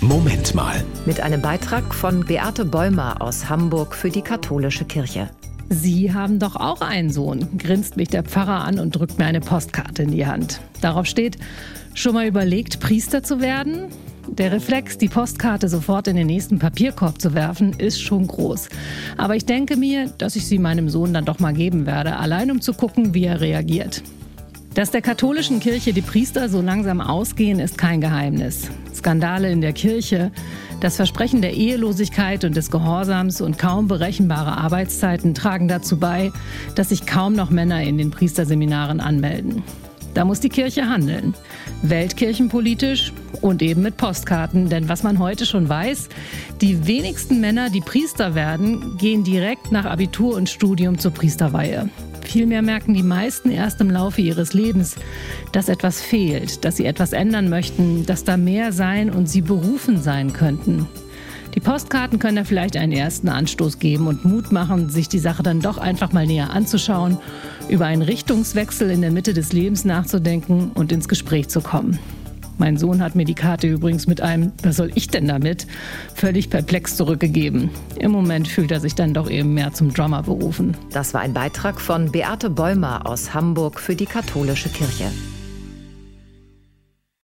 Moment mal. Mit einem Beitrag von Beate Bäumer aus Hamburg für die katholische Kirche. Sie haben doch auch einen Sohn, grinst mich der Pfarrer an und drückt mir eine Postkarte in die Hand. Darauf steht, schon mal überlegt, Priester zu werden? Der Reflex, die Postkarte sofort in den nächsten Papierkorb zu werfen, ist schon groß. Aber ich denke mir, dass ich sie meinem Sohn dann doch mal geben werde, allein um zu gucken, wie er reagiert. Dass der katholischen Kirche die Priester so langsam ausgehen, ist kein Geheimnis. Skandale in der Kirche, das Versprechen der Ehelosigkeit und des Gehorsams und kaum berechenbare Arbeitszeiten tragen dazu bei, dass sich kaum noch Männer in den Priesterseminaren anmelden. Da muss die Kirche handeln. Weltkirchenpolitisch und eben mit Postkarten. Denn was man heute schon weiß, die wenigsten Männer, die Priester werden, gehen direkt nach Abitur und Studium zur Priesterweihe. Vielmehr merken die meisten erst im Laufe ihres Lebens, dass etwas fehlt, dass sie etwas ändern möchten, dass da mehr sein und sie berufen sein könnten. Die Postkarten können da vielleicht einen ersten Anstoß geben und Mut machen, sich die Sache dann doch einfach mal näher anzuschauen, über einen Richtungswechsel in der Mitte des Lebens nachzudenken und ins Gespräch zu kommen. Mein Sohn hat mir die Karte übrigens mit einem, was soll ich denn damit, völlig perplex zurückgegeben. Im Moment fühlt er sich dann doch eben mehr zum Drummer berufen. Das war ein Beitrag von Beate Bäumer aus Hamburg für die katholische Kirche.